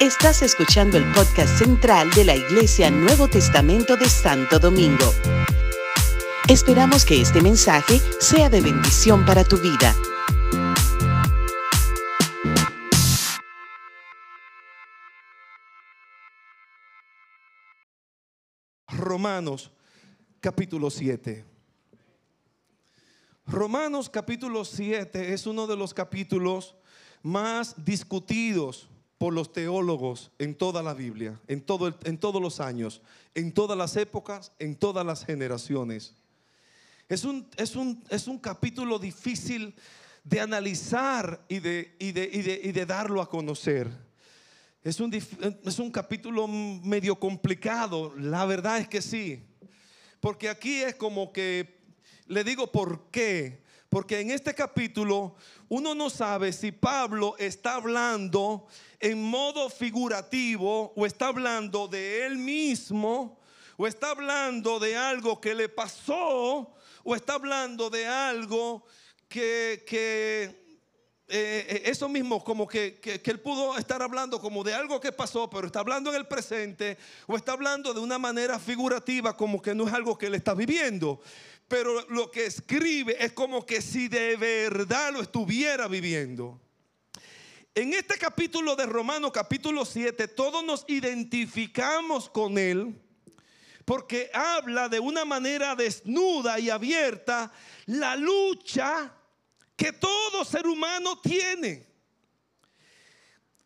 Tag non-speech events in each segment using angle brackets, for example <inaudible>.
Estás escuchando el podcast central de la Iglesia Nuevo Testamento de Santo Domingo. Esperamos que este mensaje sea de bendición para tu vida. Romanos capítulo 7. Romanos capítulo 7 es uno de los capítulos más discutidos por los teólogos en toda la Biblia, en, todo en todos los años, en todas las épocas, en todas las generaciones. Es un, es un, es un capítulo difícil de analizar y de, y de- y de- y de darlo a conocer. Es un, es un capítulo medio complicado, la verdad es que sí. Porque aquí es como que, le digo por qué. Porque en este capítulo uno no sabe si Pablo está hablando en modo figurativo o está hablando de él mismo o está hablando de algo que le pasó o está hablando de algo que, que eh, eh, eso mismo, como que, que- que él pudo estar hablando como de algo que pasó, pero está hablando en el presente, o está hablando de una manera figurativa, como que no es algo que él está viviendo. Pero lo que escribe es como que si de verdad lo estuviera viviendo. En este capítulo de Romanos, capítulo 7, todos nos identificamos con él porque habla de una manera desnuda y abierta la lucha que todo ser humano tiene.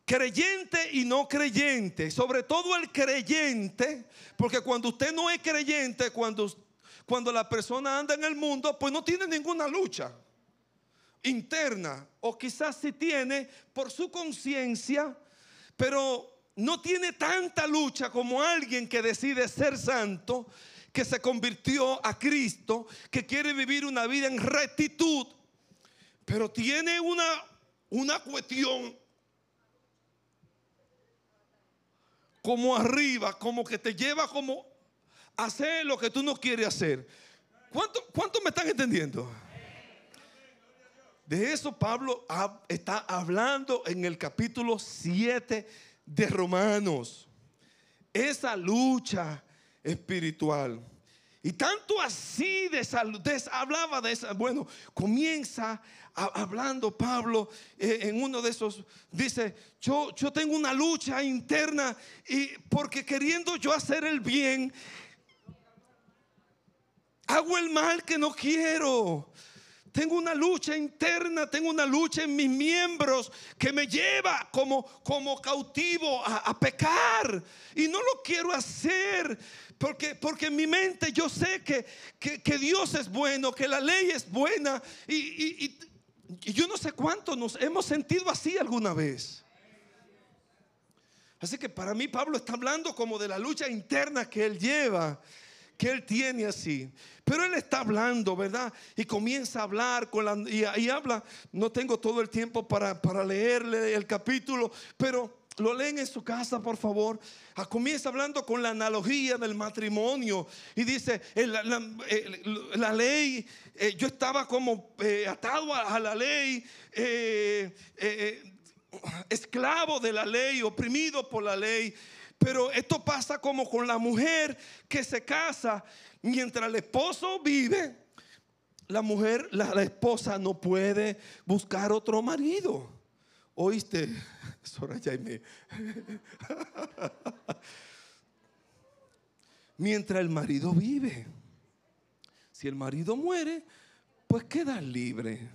Creyente y no creyente, sobre todo el creyente, porque cuando usted no es creyente, cuando, cuando la persona anda en el mundo, pues no tiene ninguna lucha interna, o quizás sí tiene por su conciencia, pero no tiene tanta lucha como alguien que decide ser santo, que se convirtió a Cristo, que quiere vivir una vida en rectitud, pero tiene una, una cuestión como arriba, como que te lleva como hacer lo que tú no quieres hacer. ¿Cuánto, cuánto me están entendiendo? De eso Pablo está hablando en el capítulo 7 de Romanos. Esa lucha espiritual. Y tanto así de salud, hablaba de esa, bueno, comienza hablando Pablo eh, en uno de esos, dice, yo, yo tengo una lucha interna y porque queriendo yo hacer el bien, hago el mal que no quiero. Tengo una lucha interna, tengo una lucha en mis miembros que me lleva como, como cautivo a, a pecar. Y no lo quiero hacer porque, porque en mi mente yo sé que, que- que Dios es bueno, que la ley es buena. Y, y- y- yo no sé cuánto nos hemos sentido así alguna vez. Así que para mí Pablo está hablando como de la lucha interna que él lleva, que él tiene así. Pero él está hablando, ¿verdad? Y comienza a hablar con la, y, habla, no tengo todo el tiempo para, para leerle el capítulo, pero lo leen en su casa, por favor. Ah, comienza hablando con la analogía del matrimonio y dice, eh, eh, la ley, eh, yo estaba como atado a, la ley. esclavo de la ley, oprimido por la ley. Pero esto pasa como con la mujer que se casa mientras el esposo vive. La mujer, la, esposa no puede buscar otro marido. ¿Oíste? <laughs> Soraya Jaime. <laughs> Mientras el marido vive. Si el marido muere, pues queda libre.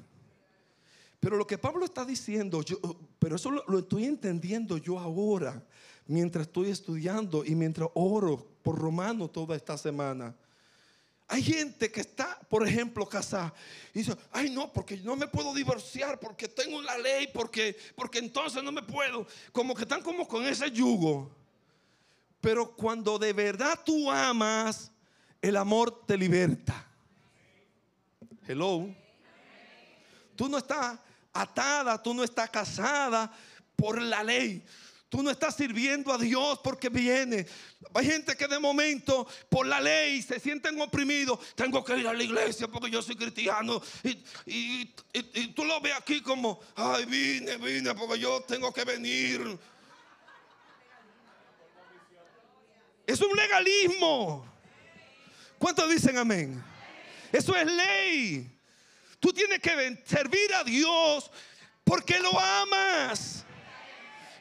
Pero lo que Pablo está diciendo, yo, pero eso lo estoy entendiendo yo ahora, mientras estoy estudiando y mientras oro por Romano toda esta semana. Hay gente que está, por ejemplo, casada y dice, ay no, porque no me puedo divorciar, porque tengo la ley, porque, porque entonces no me puedo. Como que están como con ese yugo. Pero cuando de verdad tú amas, el amor te liberta. Hello. Tú no estás atada, tú no estás casada por la ley. Tú no estás sirviendo a Dios porque viene. Hay gente que de momento por la ley se sienten oprimidos. Tengo que ir a la iglesia porque yo soy cristiano. Y, tú lo ves aquí como, ay, vine, vine porque yo tengo que venir. Es un legalismo. ¿Cuántos dicen amén? Eso es ley. Tú tienes que servir a Dios porque lo amas.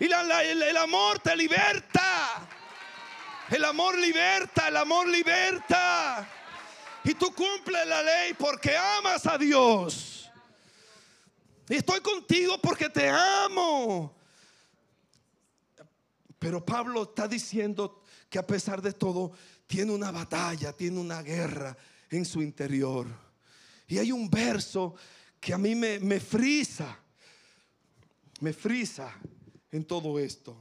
Y el, amor te liberta. El amor liberta, el amor liberta. Y tú cumples la ley porque amas a Dios. Y estoy contigo porque te amo. Pero Pablo está diciendo que a pesar de todo, tiene una batalla, tiene una guerra en su interior. Y hay un verso que a mí me, frisa, me frisa en todo esto.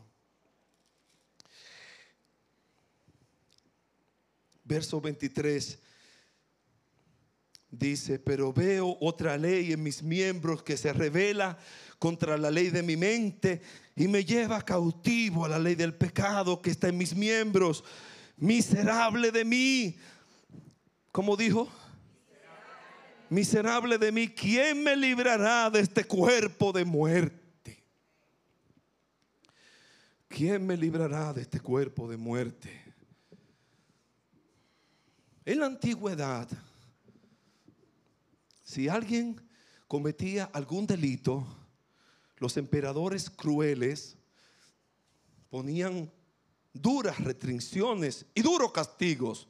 Verso 23 dice, pero veo otra ley en mis miembros que se revela contra la ley de mi mente y me lleva cautivo a la ley del pecado que está en mis miembros. Miserable de mí. ¿Cómo dijo? Miserable de mí. ¿Quién me librará de este cuerpo de muerte? ¿Quién me librará de este cuerpo de muerte? En la antigüedad, si alguien cometía algún delito, los emperadores crueles ponían duras restricciones y duros castigos.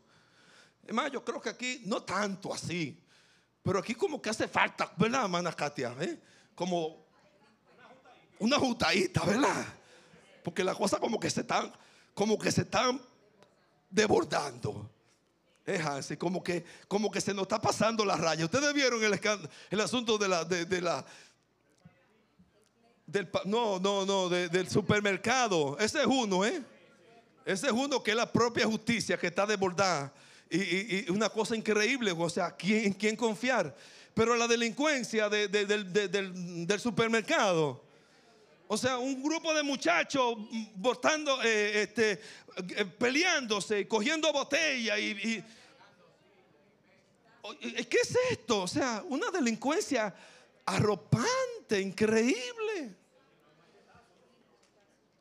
Es más, yo creo que aquí no tanto así, pero aquí como que hace falta, ¿verdad, hermana Katia? ¿Eh? Como una jutadita, ¿verdad? Porque las cosas como que se están, como que se están desbordando. Es así, como que, como que se nos está pasando la raya. Ustedes vieron el, el asunto de la, de, la, del, no, no, no, del supermercado. Ese es uno, ¿eh? Ese es uno que es la propia justicia que está desbordada. Y, una cosa increíble, o sea, ¿quién, quién confiar? Pero la delincuencia del supermercado o sea, un grupo de muchachos botando, eh, este, eh, peleándose, cogiendo botella y, ¿Qué es esto? O sea, una delincuencia arropante, increíble.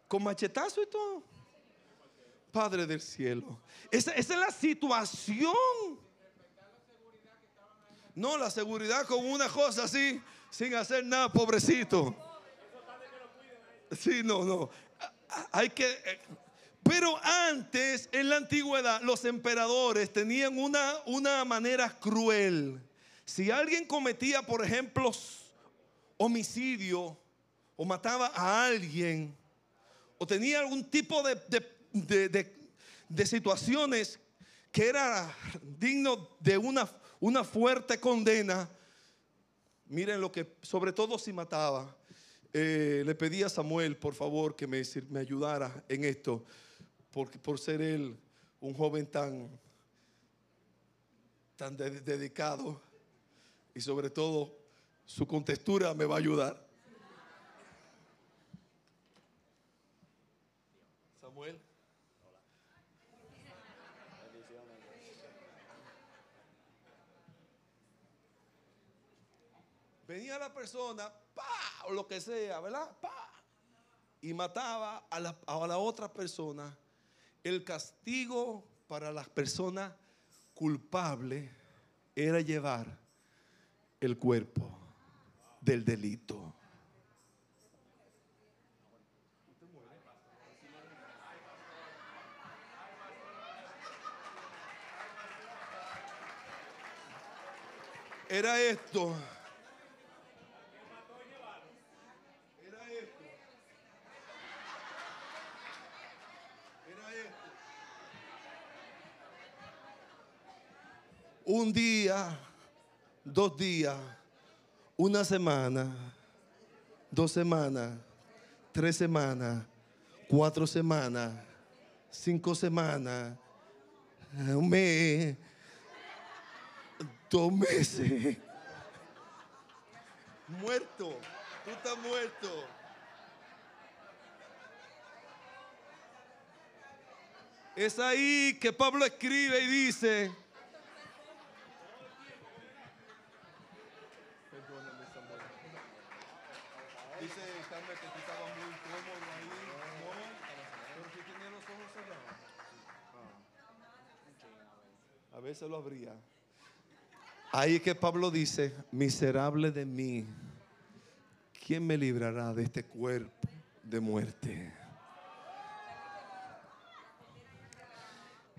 Con machetazo y todo. Padre del cielo. Esa, esa, es la situación. No, la seguridad con una cosa así, sin hacer nada, pobrecito. Sí, no, no. Hay que. Eh, pero antes, en la antigüedad, los emperadores tenían una, una manera cruel. Si alguien cometía, por ejemplo, homicidio o mataba a alguien o tenía algún tipo de, de, de, situaciones que era digno de una, una fuerte condena, miren lo que, sobre todo si mataba, eh, le pedí a Samuel, por favor, que me, ayudara en esto, porque, por ser él un joven tan, tan dedicado y sobre todo su contextura me va a ayudar. Samuel. Venía la persona o lo que sea, ¿verdad? Y mataba a la, a la otra persona. El castigo para las personas culpables era llevar el cuerpo del delito. Era esto. Un día, dos días, una semana, dos semanas, tres semanas, cuatro semanas, cinco semanas, un mes, dos meses. Muerto, tú estás muerto. Es ahí que Pablo escribe y dice, Veces lo habría. Ahí es que Pablo dice, miserable de mí, ¿quién me librará de este cuerpo de muerte?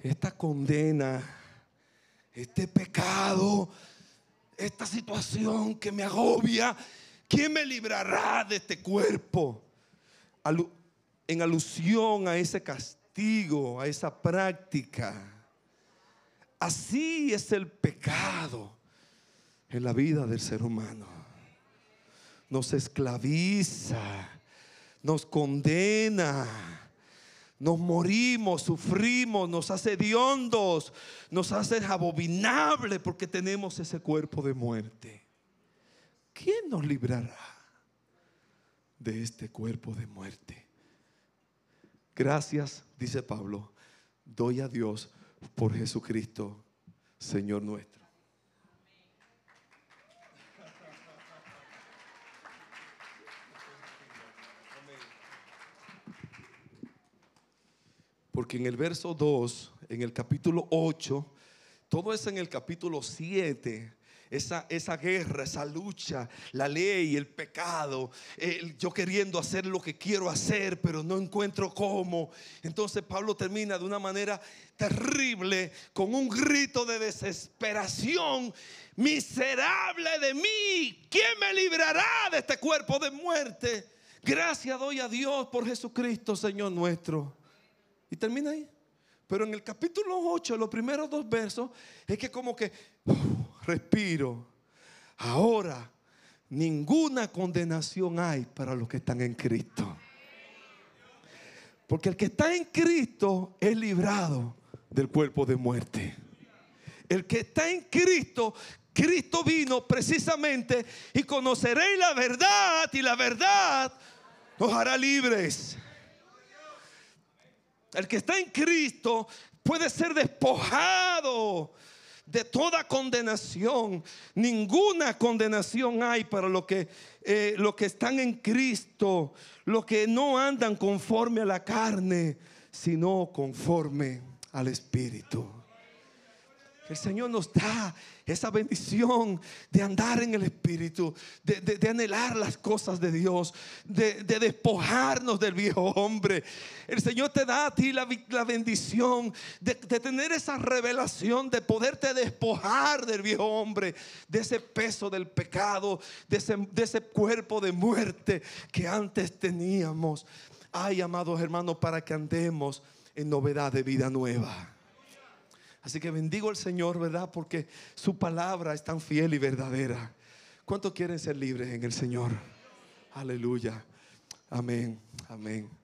Esta condena, este pecado, esta situación que me agobia, ¿quién me librará de este cuerpo? en alusión a ese castigo, a esa práctica. Así es el pecado en la vida del ser humano. Nos esclaviza, nos condena, nos morimos, sufrimos, nos hace diondos, nos hace abominables porque tenemos ese cuerpo de muerte. ¿Quién nos librará de este cuerpo de muerte? Gracias, dice Pablo, doy a Dios por Jesucristo, Señor nuestro. Porque en el verso 2, en el capítulo 8, todo eso en el capítulo 7, esa, esa, guerra, esa lucha, la ley, el pecado, yo queriendo hacer lo que quiero hacer, pero no encuentro cómo. Entonces Pablo termina de una manera terrible, con un grito de desesperación, miserable de mí, ¿quién me librará de este cuerpo de muerte? Gracias doy a Dios por Jesucristo, Señor nuestro. Y termina ahí. Pero en el capítulo 8, los primeros dos versos, es que como que respiro. Ahora, ninguna condenación hay para los que están en Cristo. Porque el que está en Cristo es librado del cuerpo de muerte. El que está en Cristo, Cristo vino precisamente y conoceréis la verdad y la verdad nos hará libres. El que está en Cristo puede ser despojado de toda condenación. Ninguna condenación hay para los que, eh, que están en Cristo, los que no andan conforme a la carne, sino conforme al Espíritu. El Señor nos da esa bendición de andar en el Espíritu, de, anhelar las cosas de Dios, de, despojarnos del viejo hombre. El Señor te da a ti la, bendición de, tener esa revelación, de poderte despojar del viejo hombre, de ese peso del pecado, de ese, de ese cuerpo de muerte que antes teníamos. Ay, amados hermanos, para que andemos en novedad de vida nueva. Así que bendigo al Señor, ¿verdad? Porque su palabra es tan fiel y verdadera. ¿Cuántos quieren ser libres en el Señor? Aleluya. Amén. Amén.